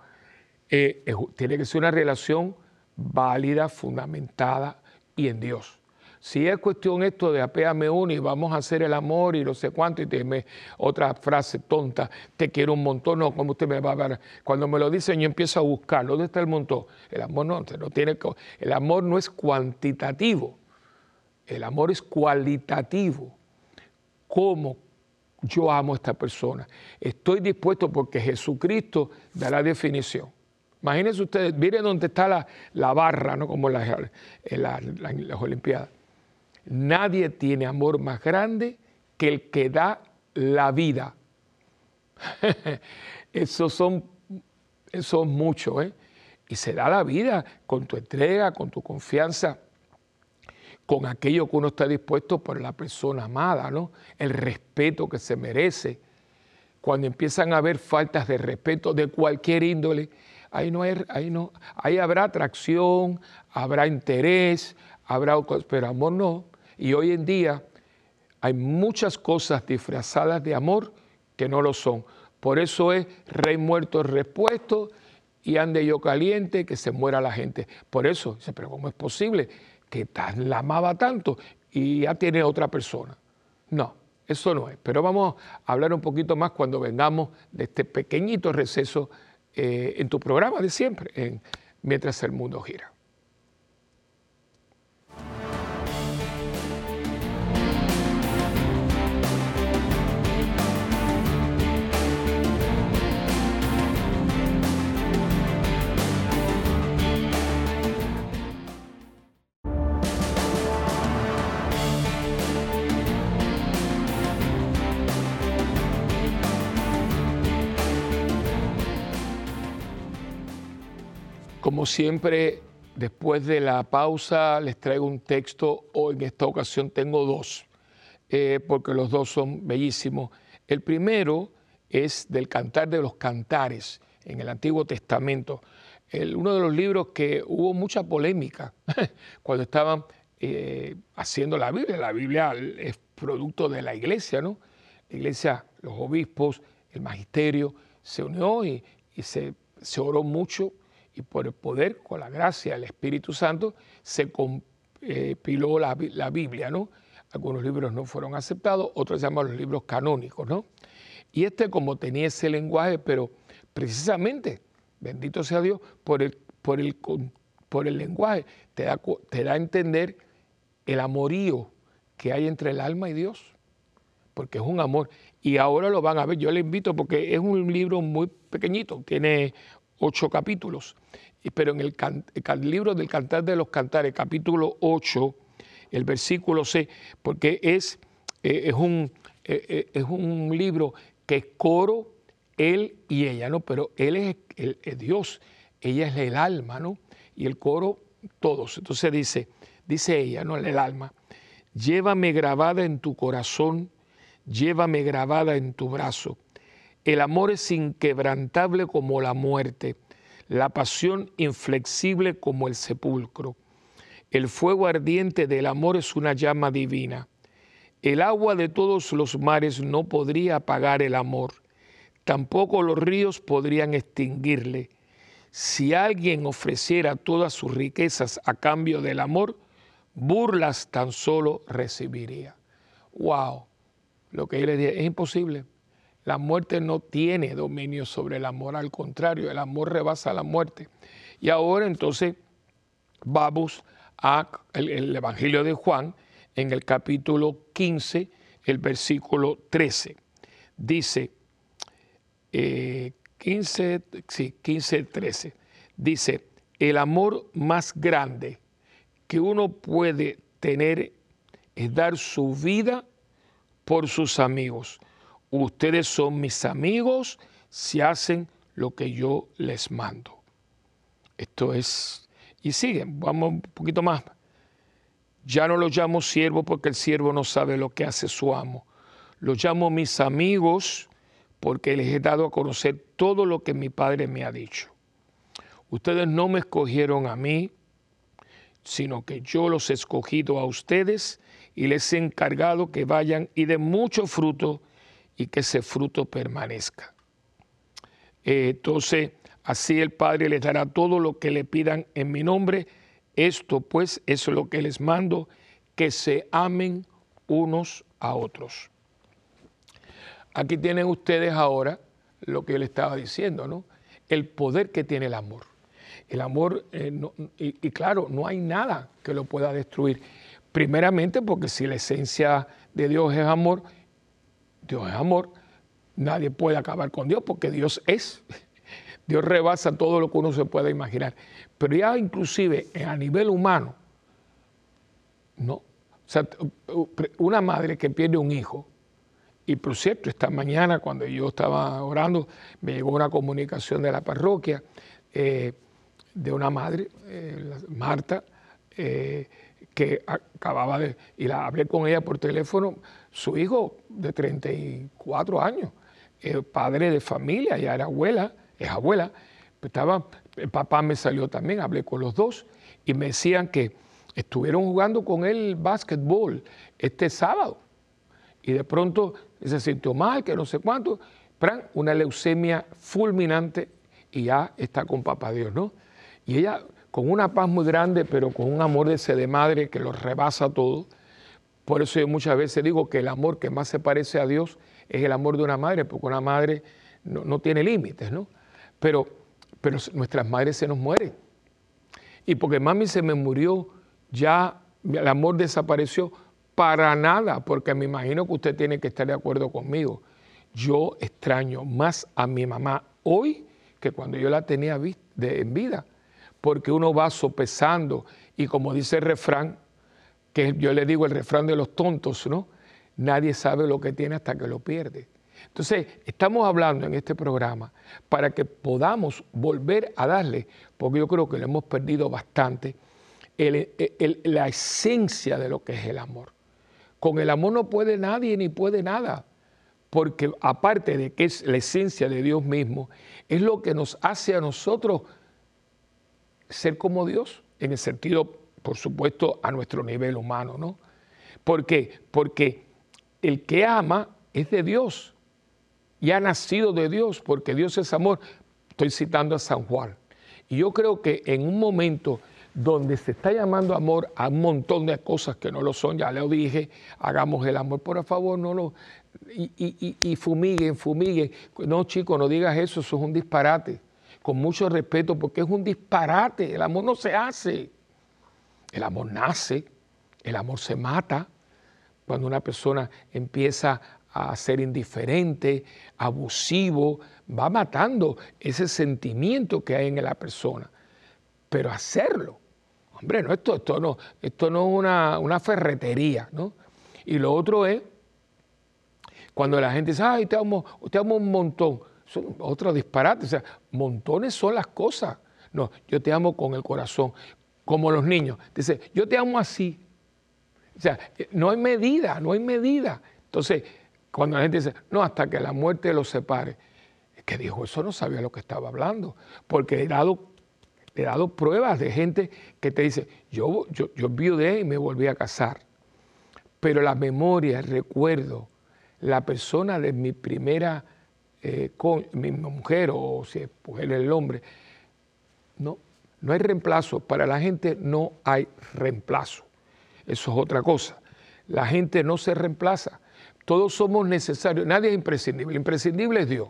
eh, tiene que ser una relación válida, fundamentada y en Dios. Si es cuestión esto de apéame uno y vamos a hacer el amor y no sé cuánto, y te me, otra frase tonta, te quiero un montón, no, como usted me va a ver. Cuando me lo dicen, yo empiezo a buscar, ¿dónde está el montón? El amor no, no tiene, el amor no es cuantitativo, el amor es cualitativo. ¿Cómo yo amo a esta persona? Estoy dispuesto porque Jesucristo da la definición. Imagínense ustedes, miren dónde está la, barra, ¿no? como en, las Olimpiadas. Nadie tiene amor más grande que el que da la vida. eso son, eso es mucho, ¿eh? Y se da la vida con tu entrega, con tu confianza, con aquello que uno está dispuesto por la persona amada, ¿no? El respeto que se merece. Cuando empiezan a haber faltas de respeto de cualquier índole, ahí no ahí no, ahí habrá atracción, habrá interés, habrá, pero amor no. Y hoy en día hay muchas cosas disfrazadas de amor que no lo son. Por eso es rey muerto repuesto y ande yo caliente, que se muera la gente. Por eso, pero ¿cómo es posible que la amaba tanto y ya tiene otra persona? No, eso no es. Pero vamos a hablar un poquito más cuando vengamos de este pequeñito receso eh, en tu programa de siempre, en Mientras el Mundo Gira. Como siempre, después de la pausa les traigo un texto, o en esta ocasión tengo dos, eh, porque los dos son bellísimos. El primero es del Cantar de los Cantares en el Antiguo Testamento, uno de los libros que hubo mucha polémica cuando estaban eh, haciendo la Biblia. La Biblia es producto de la iglesia, ¿no? La iglesia, los obispos, el magisterio se unió y, se, se oró mucho y por el poder, con la gracia del Espíritu Santo, se compiló la, la Biblia, ¿no? Algunos libros no fueron aceptados, otros se llaman los libros canónicos, ¿no? Y este como tenía ese lenguaje, pero precisamente, bendito sea Dios, por el, por el, por el lenguaje, te da, te da a entender el amorío que hay entre el alma y Dios, porque es un amor. Y ahora lo van a ver, yo le invito porque es un libro muy pequeñito, tiene ocho capítulos, pero en el, libro del Cantar de los Cantares, capítulo 8, el versículo C, porque es, eh, es, un, eh, eh, es un libro que es coro, él y ella, ¿no? Pero él es, Dios, ella es el alma, ¿no? Y el coro, todos. Entonces dice, dice ella, ¿no? El alma, llévame grabada en tu corazón, llévame grabada en tu brazo. El amor es inquebrantable como la muerte, la pasión inflexible como el sepulcro. El fuego ardiente del amor es una llama divina. El agua de todos los mares no podría apagar el amor, tampoco los ríos podrían extinguirle. Si alguien ofreciera todas sus riquezas a cambio del amor, burlas tan solo recibiría. ¡Wow! Lo que yo le dije es imposible. La muerte no tiene dominio sobre el amor, al contrario, el amor rebasa la muerte. Y ahora entonces vamos el, Evangelio de Juan en el capítulo 15, el versículo 13. Dice, 15, eh, sí, 15, 13. Dice, el amor más grande que uno puede tener es dar su vida por sus amigos. Ustedes son mis amigos si hacen lo que yo les mando. Esto es y siguen, vamos un poquito más. Ya no los llamo siervo porque el siervo no sabe lo que hace su amo. Los llamo mis amigos porque les he dado a conocer todo lo que mi padre me ha dicho. Ustedes no me escogieron a mí, sino que yo los he escogido a ustedes y les he encargado que vayan y den mucho fruto y que ese fruto permanezca. Eh, entonces, Así el Padre les dará todo lo que le pidan en mi nombre. Esto pues es lo que les mando, que se amen unos a otros. Aquí tienen ustedes ahora lo que él estaba diciendo, ¿no? El poder que tiene el amor. El amor, eh, y, y, claro, no hay nada que lo pueda destruir. Primeramente porque si la esencia de Dios es amor, Dios es amor, nadie puede acabar con Dios porque Dios es. Dios rebasa todo lo que uno se pueda imaginar. Pero ya inclusive a nivel humano, no. O sea, una madre que pierde un hijo, y por cierto, esta mañana cuando yo estaba orando, me llegó una comunicación de la parroquia eh, de una madre, eh, Marta, eh, que acababa de, y la hablé con ella por teléfono, su hijo de 34 años, padre de familia, ya era abuela, es abuela, estaba, el papá me salió también, hablé con los dos y me decían que estuvieron jugando con él básquetbol este sábado y de pronto se sintió mal, que no sé cuánto, una leucemia fulminante y ya está con papá Dios, ¿no? Y ella con una paz muy grande, pero con un amor de de madre que lo rebasa todo. Por eso yo muchas veces digo que el amor que más se parece a Dios es el amor de una madre, porque una madre no, no tiene límites, ¿no? Pero, pero nuestras madres se nos mueren. Y porque mami se me murió, ya el amor desapareció para nada, porque me imagino que usted tiene que estar de acuerdo conmigo. Yo extraño más a mi mamá hoy que cuando yo la tenía en vida, porque uno va sopesando y como dice el refrán, que yo le digo el refrán de los tontos, ¿no? Nadie sabe lo que tiene hasta que lo pierde. Entonces, estamos hablando en este programa para que podamos volver a darle, porque yo creo que lo hemos perdido bastante, la esencia de lo que es el amor. Con el amor no puede nadie ni puede nada, porque aparte de que es la esencia de Dios mismo, es lo que nos hace a nosotros ser como Dios, en el sentido, por supuesto, a nuestro nivel humano, ¿no? ¿Por qué? Porque el que ama es de Dios y ha nacido de Dios, porque Dios es amor. Estoy citando a San Juan. Y yo creo que en un momento donde se está llamando amor a un montón de cosas que no lo son, ya lo dije, hagamos el amor, por favor, no lo... Y, y, y fumiguen, fumiguen. No, chicos, no digas eso, eso es un disparate. Con mucho respeto, porque es un disparate. El amor no se hace. El amor nace, el amor se mata. Cuando una persona empieza a ser indiferente, abusivo, va matando ese sentimiento que hay en la persona. Pero hacerlo, hombre, no, esto, esto no, esto no es una, una ferretería, ¿no? Y lo otro es cuando la gente dice, ay, te amo, te amo un montón. Son otros disparates, o sea, montones son las cosas. No, yo te amo con el corazón, como los niños. Dice, yo te amo así. O sea, no hay medida, no hay medida. Entonces, cuando la gente dice, no, hasta que la muerte los separe, es que dijo, eso no sabía lo que estaba hablando, porque he dado, he dado pruebas de gente que te dice, yo, yo, yo viudé y me volví a casar, pero la memoria, el recuerdo, la persona de mi primera eh, mi mujer o si es el hombre, no, no hay reemplazo. Para la gente no hay reemplazo. Eso es otra cosa. La gente no se reemplaza. Todos somos necesarios. Nadie es imprescindible. Imprescindible es Dios.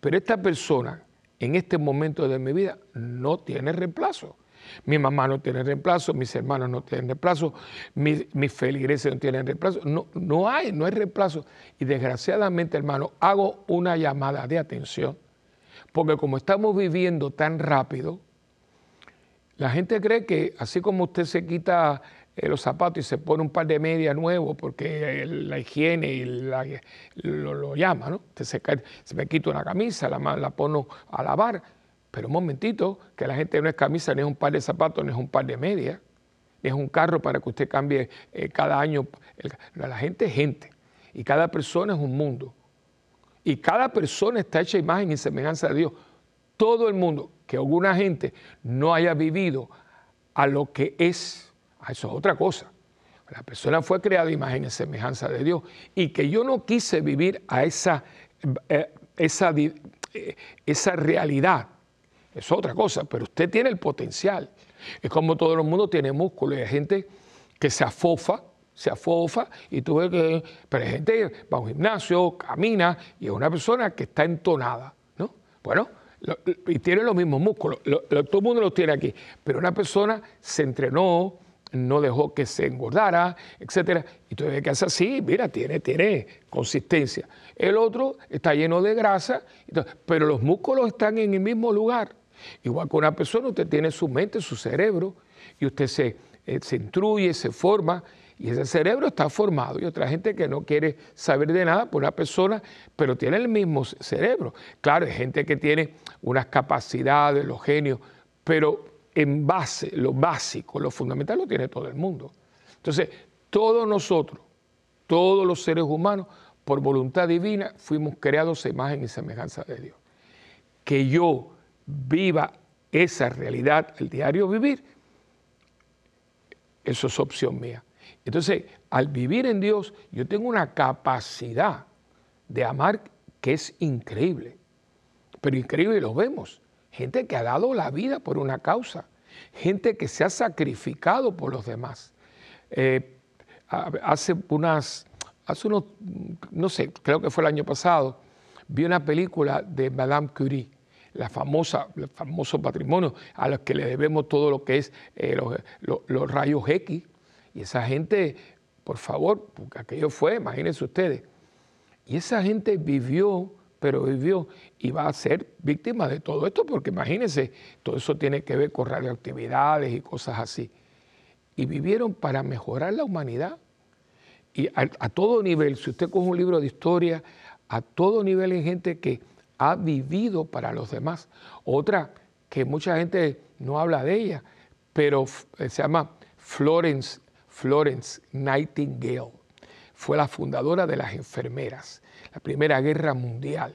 Pero esta persona en este momento de mi vida no tiene reemplazo. Mi mamá no tiene reemplazo, mis hermanos no tienen reemplazo, mis, feligreses no tienen reemplazo. No, no hay, no hay reemplazo. Y desgraciadamente, hermano, hago una llamada de atención, porque como estamos viviendo tan rápido, la gente cree que así como usted se quita eh, los zapatos y se pone un par de medias nuevos porque la higiene y lo, llama, ¿no? Usted se, se me quita una camisa, la, la pongo a lavar, pero un momentito, que la gente no es camisa, ni es un par de zapatos, ni es un par de medias, ni es un carro para que usted cambie eh, cada año. la gente es gente y cada persona es un mundo. Y cada persona está hecha imagen y semejanza de Dios. Todo el mundo, que alguna gente no haya vivido a lo que es, a eso es otra cosa. La persona fue creada imagen y semejanza de Dios y que yo no quise vivir a esa, eh, esa, eh, esa realidad. Es otra cosa, pero usted tiene el potencial. Es como todo el mundo tiene músculo y hay gente que se afofa, se afofa y tú ves que, pero hay gente que va a un gimnasio, camina y es una persona que está entonada, ¿no? Bueno, y tiene los mismos músculos, todo el mundo los tiene aquí, pero una persona se entrenó, no dejó que se engordara, etcétera, y tú ves que hace así, mira, tiene, tiene consistencia. El otro está lleno de grasa, pero los músculos están en el mismo lugar. Igual que una persona, usted tiene su mente, su cerebro, y usted se, eh, se instruye, se forma, y ese cerebro está formado. Y otra gente que no quiere saber de nada por una persona, pero tiene el mismo cerebro. Claro, hay gente que tiene unas capacidades, los genios, pero en base, lo básico, lo fundamental lo tiene todo el mundo. Entonces, todos nosotros, todos los seres humanos, por voluntad divina, fuimos creados a imagen y semejanza de Dios. Que yo viva esa realidad, el diario vivir, eso es opción mía. Entonces, al vivir en Dios, yo tengo una capacidad de amar que es increíble. Pero increíble lo vemos. Gente que ha dado la vida por una causa. Gente que se ha sacrificado por los demás. Eh, hace unas, hace unos, no sé, creo que fue el año pasado, vi una película de Madame Curie la famosa, el famoso patrimonio a los que le debemos todo lo que es eh, los, rayos X. Y esa gente, por favor, porque aquello fue, imagínense ustedes. Y esa gente vivió, pero vivió y va a ser víctima de todo esto, porque imagínense, todo eso tiene que ver con radioactividades y cosas así. Y vivieron para mejorar la humanidad. Y a, a todo nivel, si usted coge un libro de historia, a todo nivel hay gente que ha vivido para los demás. Otra que mucha gente no habla de ella, pero eh, se llama Florence, Florence Nightingale. Fue la fundadora de las enfermeras, la Primera Guerra Mundial.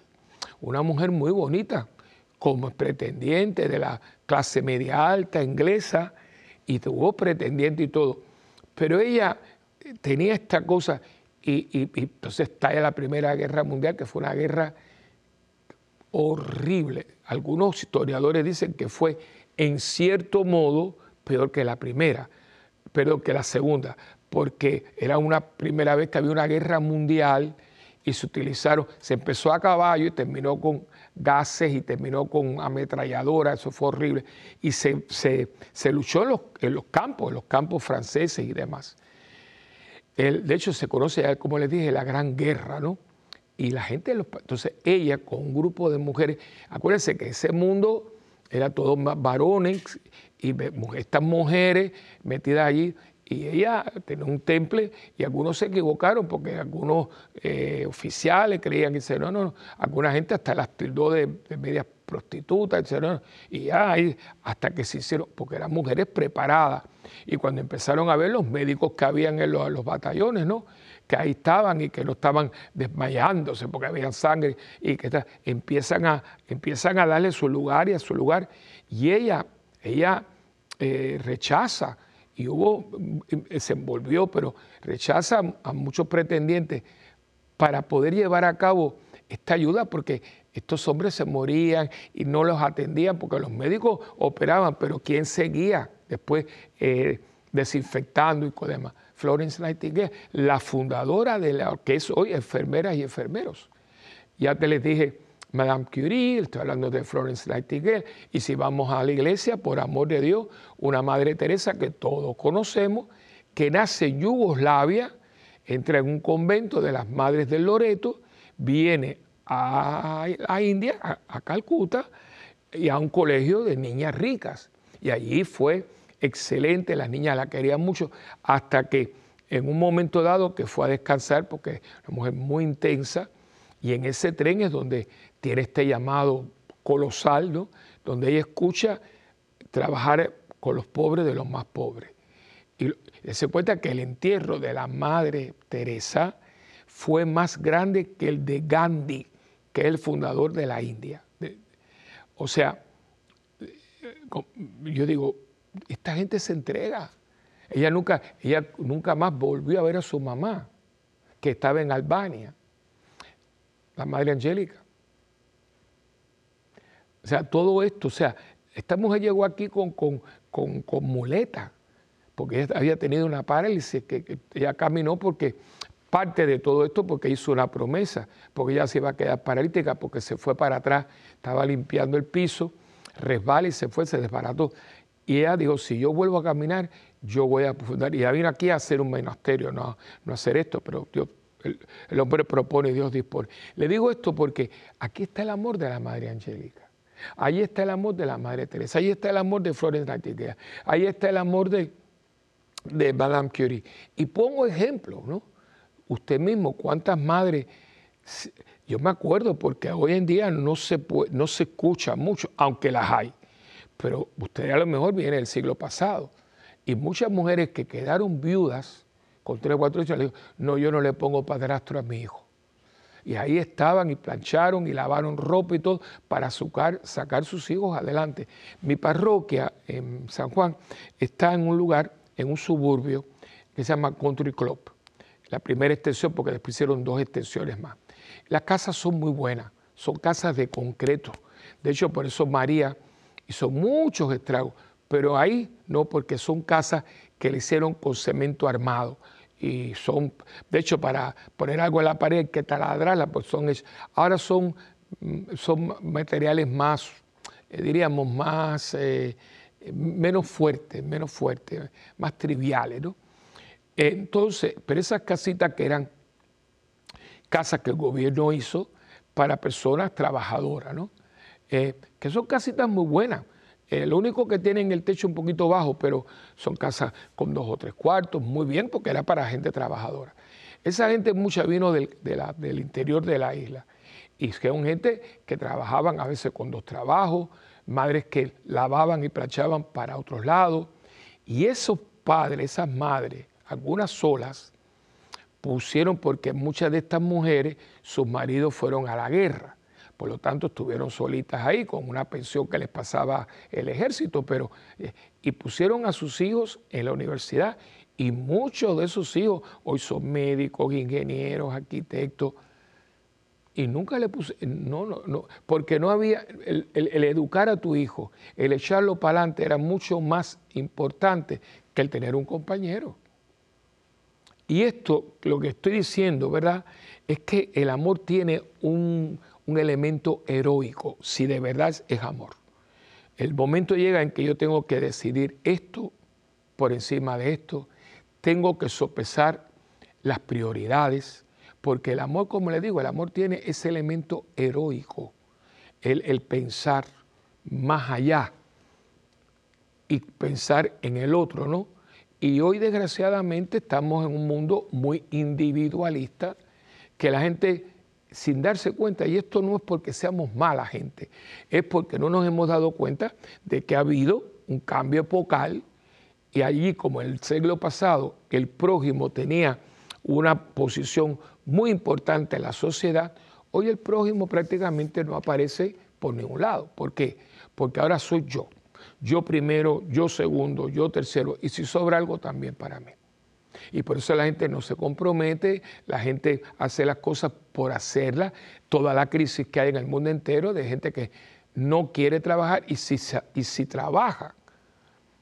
Una mujer muy bonita, como pretendiente de la clase media alta inglesa, y tuvo pretendiente y todo. Pero ella tenía esta cosa, y, y, y entonces estalla la Primera Guerra Mundial, que fue una guerra horrible. Algunos historiadores dicen que fue en cierto modo peor que la primera, peor que la segunda, porque era una primera vez que había una guerra mundial y se utilizaron, se empezó a caballo y terminó con gases y terminó con ametralladoras, eso fue horrible. Y se, luchó en los, en los, campos, en los campos franceses y demás. de hecho, se conoce, como les dije, la Gran Guerra, ¿no? Y la gente, entonces ella con un grupo de mujeres, acuérdense que ese mundo era todo varones y estas mujeres metidas allí, y ella tenía un temple y algunos se equivocaron porque algunos eh, oficiales creían que no, no, no, alguna gente hasta las tildó de, medias prostitutas, etc. Y ya hasta que se hicieron, porque eran mujeres preparadas. Y cuando empezaron a ver los médicos que habían en los, batallones, ¿no? Que ahí estaban y que no estaban desmayándose porque había sangre y que empiezan, a, empiezan a darle su lugar y a su lugar. Y ella, ella eh, rechaza y hubo, eh, se envolvió, pero rechaza a muchos pretendientes para poder llevar a cabo esta ayuda, porque estos hombres se morían y no los atendían, porque los médicos operaban, pero ¿quién seguía después eh, desinfectando y demás? Florence Nightingale, la fundadora de la que es hoy enfermeras y enfermeros. Ya te les dije, Madame Curie, estoy hablando de Florence Nightingale, y si vamos a la iglesia, por amor de Dios, una Madre Teresa que todos conocemos, que nace en Yugoslavia, entra en un convento de las Madres del Loreto, viene a, India, a, a Calcuta, y a un colegio de niñas ricas. Y allí fue excelente, las niñas la querían mucho, hasta que en un momento dado que fue a descansar, porque es una mujer muy intensa, y en ese tren es donde tiene este llamado colosal, donde ella escucha trabajar con los pobres de los más pobres. Y se cuenta que el entierro de la Madre Teresa fue más grande que el de Gandhi, que es el fundador de la India. O sea, yo digo, esta gente se entrega. Ella nunca, ella nunca más volvió a ver a su mamá, que estaba en Albania, la Madre Angélica. O sea, todo esto, o sea, esta mujer llegó aquí con, con, con, muleta, porque ella había tenido una parálisis, que, ella caminó porque parte de todo esto porque hizo una promesa, porque ella se iba a quedar paralítica, porque se fue para atrás, estaba limpiando el piso, resbala y se fue, se desbarató. Y ella dijo, si yo vuelvo a caminar, yo voy a fundar. Y ella vino aquí a hacer un monasterio, no, no hacer esto, pero Dios, el, hombre propone y Dios dispone. Le digo esto porque aquí está el amor de la Madre Angélica. Ahí está el amor de la Madre Teresa, ahí está el amor de Florence Nightingale, ahí está el amor de, de Madame Curie. Y pongo ejemplo, ¿no? Usted mismo, cuántas madres, yo me acuerdo porque hoy en día no se, no se escucha mucho, aunque las hay, pero usted a lo mejor viene del siglo pasado. Y muchas mujeres que quedaron viudas con tres o cuatro hijos, le digo, no, yo no le pongo padrastro a mi hijo. Y ahí estaban y plancharon y lavaron ropa y todo para sacar, sacar sus hijos adelante. Mi parroquia en San Juan está en un lugar, en un suburbio que se llama Country Club. La primera extensión, porque después hicieron dos extensiones más. Las casas son muy buenas, son casas de concreto. De hecho, por eso María hizo muchos estragos, pero ahí no, porque son casas que le hicieron con cemento armado y son, de hecho, para poner algo en la pared que taladrarla, pues son, ahora son, mm, son materiales más, eh, diríamos, más, eh, menos fuertes, menos fuertes, más triviales, ¿no? Entonces, pero esas casitas que eran casas que el gobierno hizo para personas trabajadoras, ¿no? Que son casitas muy buenas, eh, lo único que tienen el techo un poquito bajo, pero son casas con dos o tres cuartos, muy bien, porque era para gente trabajadora. Esa gente mucha vino del, del interior de la isla. Y son gente que trabajaban a veces con dos trabajos, madres que lavaban y planchaban para otros lados. Y esos padres, esas madres, algunas solas, pusieron porque muchas de estas mujeres, sus maridos fueron a la guerra por lo tanto estuvieron solitas ahí con una pensión que les pasaba el ejército, pero eh, y pusieron a sus hijos en la universidad y muchos de esos hijos hoy son médicos, ingenieros, arquitectos. Y nunca le puse, no, no, no, porque no había, el, el educar a tu hijo, el echarlo para adelante era mucho más importante que el tener un compañero. Y esto, lo que estoy diciendo, ¿verdad? Es que el amor tiene un, un elemento heroico, si de verdad es amor. El momento llega en que yo tengo que decidir esto por encima de esto, tengo que sopesar las prioridades, porque el amor, como le digo, el amor tiene ese elemento heroico, el, el pensar más allá y pensar en el otro, ¿no? Y hoy desgraciadamente estamos en un mundo muy individualista, que la gente sin darse cuenta, y esto no es porque seamos mala gente, es porque no nos hemos dado cuenta de que ha habido un cambio epocal y allí como en el siglo pasado el prójimo tenía una posición muy importante en la sociedad, hoy el prójimo prácticamente no aparece por ningún lado. ¿Por qué? Porque ahora soy yo. Yo primero, yo segundo, yo tercero, y si sobra algo también para mí. Y por eso la gente no se compromete, la gente hace las cosas por hacerlas. Toda la crisis que hay en el mundo entero de gente que no quiere trabajar y si, y si trabaja,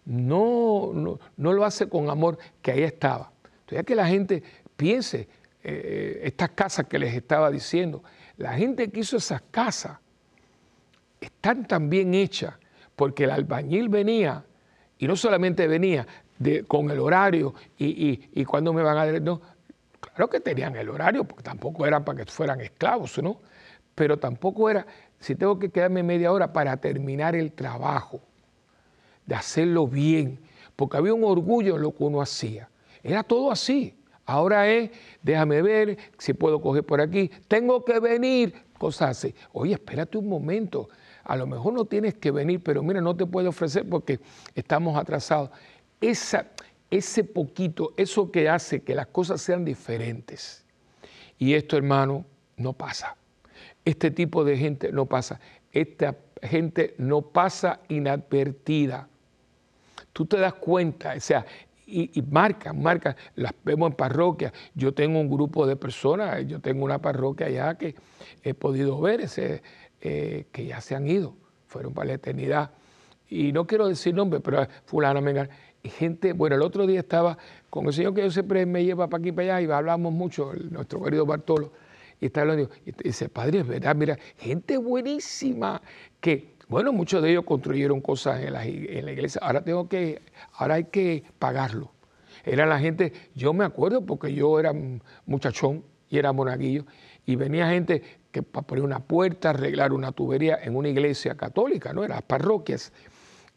no, no, lo hace con amor, que ahí estaba. Entonces, que la gente piense, eh, estas casas que les estaba diciendo, la gente que hizo esas casas están tan bien hechas porque el albañil venía y no solamente venía, con el horario y, y, cuándo me van a... No, claro que tenían el horario, porque tampoco era para que fueran esclavos, ¿no? Pero tampoco era, si tengo que quedarme media hora para terminar el trabajo, de hacerlo bien, porque había un orgullo en lo que uno hacía. Era todo así. Ahora es, déjame ver si puedo coger por aquí, tengo que venir, cosas así. Oye, espérate un momento, a lo mejor no tienes que venir, pero mira, no te puedo ofrecer porque estamos atrasados esa, ese poquito, eso que hace que las cosas sean diferentes. Y esto, hermano, no pasa. Este tipo de gente no pasa. Esta gente no pasa inadvertida. Tú te das cuenta, o sea, y, y marca, marca, las vemos en parroquia. Yo tengo un grupo de personas, yo tengo una parroquia allá que he podido ver, ese, eh, que ya se han ido, fueron para la eternidad. Y no quiero decir nombre, pero fulano, venga, gente, bueno, el otro día estaba con el señor que yo siempre me lleva para aquí y para allá y hablamos mucho, nuestro querido Bartolo, y está hablando, y dice, padre, es verdad, mira, gente buenísima, que, bueno, muchos de ellos construyeron cosas en la, iglesia, ahora tengo que, ahora hay que pagarlo. Era la gente, yo me acuerdo porque yo era muchachón y era monaguillo, y venía gente que para poner una puerta, arreglar una tubería en una iglesia católica, ¿no? En las parroquias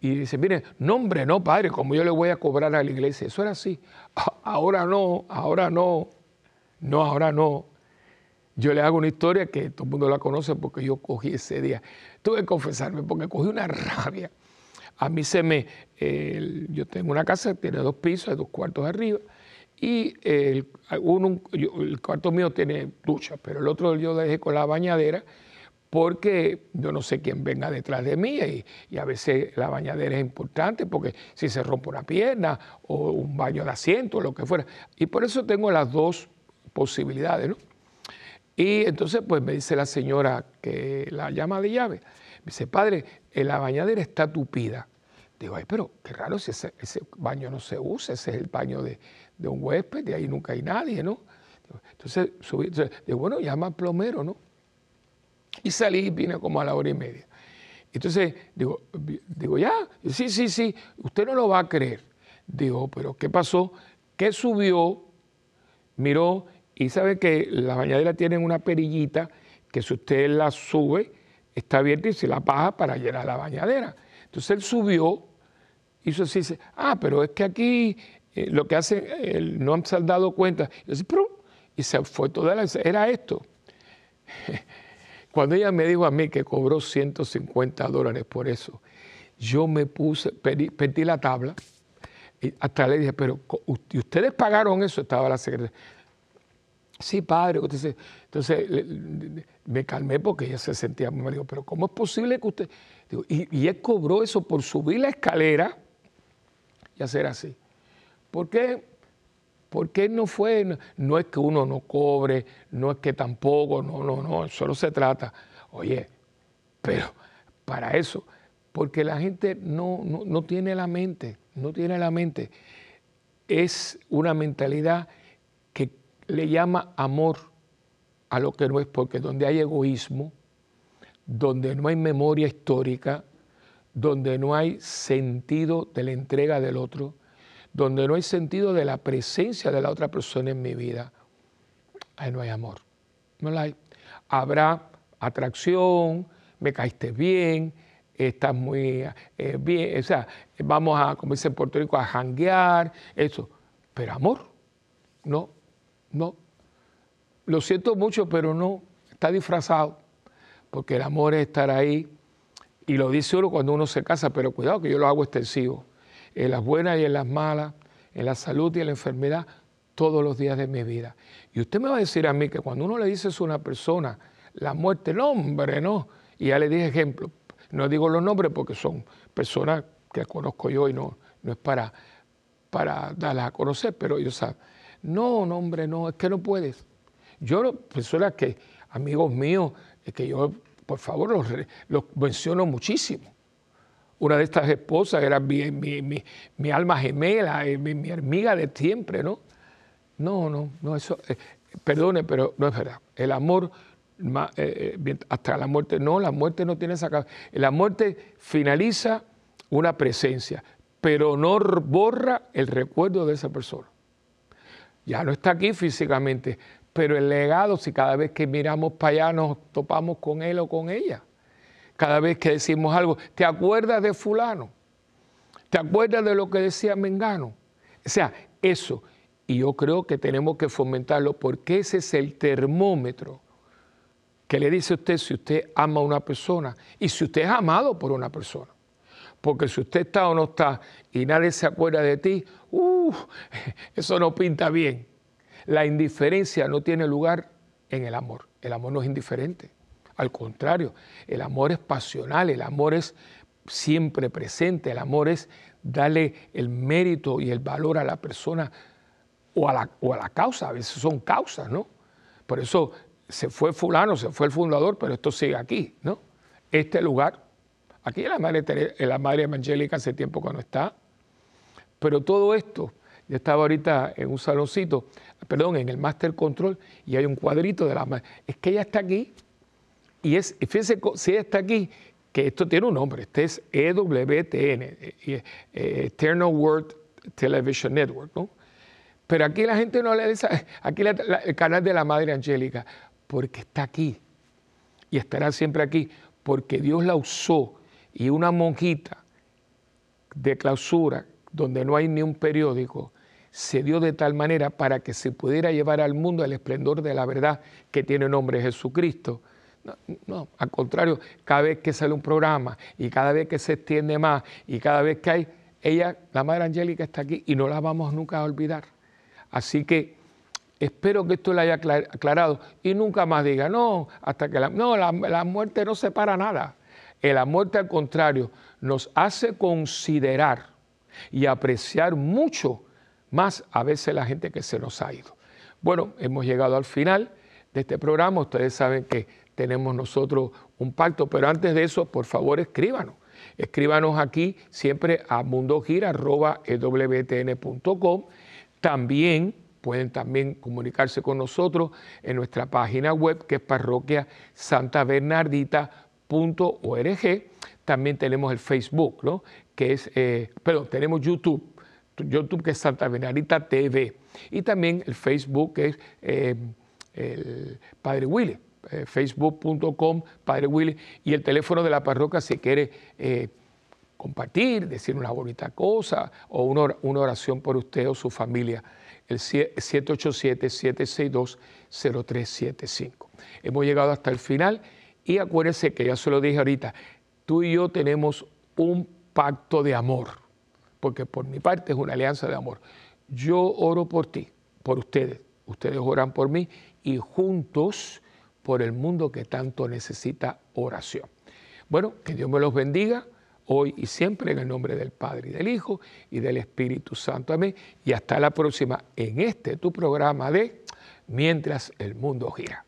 y dice, mire, no hombre, no padre, como yo le voy a cobrar a la iglesia. Eso era así. Ahora no, ahora no, no, ahora no. Yo le hago una historia que todo el mundo la conoce porque yo cogí ese día. Tuve que confesarme porque cogí una rabia. A mí se me, yo tengo una casa que tiene dos pisos, dos cuartos arriba, y el, uno, el cuarto mío tiene ducha, pero el otro yo dejé con la bañadera porque yo no sé quién venga detrás de mí y, a veces la bañadera es importante porque si se rompe una pierna o un baño de asiento o lo que fuera. Y por eso tengo las dos posibilidades, ¿no? Y entonces pues me dice la señora que la llama de llave, me dice, padre, la bañadera está tupida. Digo, ay, pero qué raro si ese, baño no se usa, ese es el baño de, un huésped, de ahí nunca hay nadie, ¿no? Entonces, subí, digo, bueno, llama al plomero, ¿no? Y salí y vine como a la hora y media. Entonces, digo, digo, ya, sí, sí, sí, usted no lo va a creer. Digo, pero ¿qué pasó? Que subió, miró y sabe que la bañadera tiene una perillita que si usted la sube, está abierta y se la baja para llenar la bañadera. Entonces él subió, hizo así, dice, ah, pero es que aquí eh, lo que hace, no se han dado cuenta. Y, y se fue toda la... Era esto. Cuando ella me dijo a mí que cobró 150 dólares por eso, yo me puse, perdí, la tabla, y hasta le dije, pero ustedes pagaron eso? Estaba la secretaria. Sí, padre. Entonces, entonces me calmé porque ella se sentía muy mal. Digo, pero ¿cómo es posible que usted...? y, y él cobró eso por subir la escalera y hacer así. ¿Por qué? Porque no fue, no, es que uno no cobre, no es que tampoco, no, no, no, solo se trata. Oye, pero para eso, porque la gente no, no tiene la mente, no tiene la mente. Es una mentalidad que le llama amor a lo que no es, porque donde hay egoísmo, donde no hay memoria histórica, donde no hay sentido de la entrega del otro, donde no hay sentido de la presencia de la otra persona en mi vida, ahí no hay amor. No la hay. Habrá atracción, me caíste bien, estás muy eh, bien, o sea, vamos a, como dice en Puerto Rico, a janguear, eso. Pero amor, no, no. Lo siento mucho, pero no, está disfrazado, porque el amor es estar ahí, y lo dice uno cuando uno se casa, pero cuidado que yo lo hago extensivo en las buenas y en las malas, en la salud y en la enfermedad, todos los días de mi vida. Y usted me va a decir a mí que cuando uno le dice a una persona, la muerte, no, hombre, no. Y ya le dije ejemplo, no digo los nombres porque son personas que conozco yo y no, no es para, para darlas a conocer, pero ellos saben, no, no, hombre, no, es que no puedes. Yo, personas que, amigos míos, que yo, por favor, los, los menciono muchísimo una de estas esposas era mi, alma gemela, eh, mi, amiga de siempre, ¿no? No, no, no, eso, eh, perdone, pero no es verdad. El amor, eh, hasta la muerte, no, la muerte no tiene esa... La muerte finaliza una presencia, pero no borra el recuerdo de esa persona. Ya no está aquí físicamente, pero el legado, si cada vez que miramos para allá nos topamos con él o con ella cada vez que decimos algo. ¿Te acuerdas de fulano? ¿Te acuerdas de lo que decía Mengano? O sea, eso. Y yo creo que tenemos que fomentarlo porque ese es el termómetro que le dice a usted si usted ama a una persona y si usted es amado por una persona. Porque si usted está o no está y nadie se acuerda de ti, uh, eso no pinta bien. La indiferencia no tiene lugar en el amor. El amor no es indiferente. Al contrario, el amor es pasional, el amor es siempre presente, el amor es darle el mérito y el valor a la persona o a la, o a la causa, a veces son causas, ¿no? Por eso se fue fulano, se fue el fundador, pero esto sigue aquí, ¿no? Este lugar, aquí la madre, la madre evangélica hace tiempo que no está, pero todo esto, yo estaba ahorita en un saloncito, perdón, en el Master Control, y hay un cuadrito de la madre, es que ella está aquí, y es, fíjense si está aquí, que esto tiene un nombre, este es EWTN, eh, eh, Eternal World Television Network. Pero aquí la gente no le dice, aquí el canal de la Madre Angélica, porque está aquí y estará siempre aquí, porque Dios la usó y una monjita de clausura, donde no hay ni un periódico, se dio de tal manera para que se pudiera llevar al mundo el esplendor de la verdad que tiene nombre Jesucristo no, al contrario, cada vez que sale un programa y cada vez que se extiende más y cada vez que hay, ella, la Madre Angélica está aquí y no la vamos nunca a olvidar. Así que espero que esto le haya aclarado y nunca más diga, no, hasta que la, no, la, muerte no separa nada. La muerte al contrario nos hace considerar y apreciar mucho más a veces la gente que se nos ha ido. Bueno, hemos llegado al final de este programa. Ustedes saben que tenemos nosotros un pacto. Pero antes de eso, por favor, escríbanos. Escríbanos aquí siempre a mundogira.ewtn.com. También pueden también comunicarse con nosotros en nuestra página web que es parroquia También tenemos el Facebook, ¿no? que es, eh, perdón, tenemos YouTube, YouTube que es Santa Bernardita TV. Y también el Facebook que es eh, el Padre Willy. Eh, facebook.com, Padre Willy, y el teléfono de la parroquia si quiere eh, compartir, decir una bonita cosa o una, oración por usted o su familia, el 787-762-0375. Hemos llegado hasta el final y acuérdense que ya se lo dije ahorita, tú y yo tenemos un pacto de amor, porque por mi parte es una alianza de amor. Yo oro por ti, por ustedes, ustedes oran por mí y juntos por el mundo que tanto necesita oración. Bueno, que Dios me los bendiga. hoy y siempre, en el nombre del Padre y del Hijo y del Espíritu Santo. Amén. Y hasta la próxima en este tu programa de Mientras el mundo gira.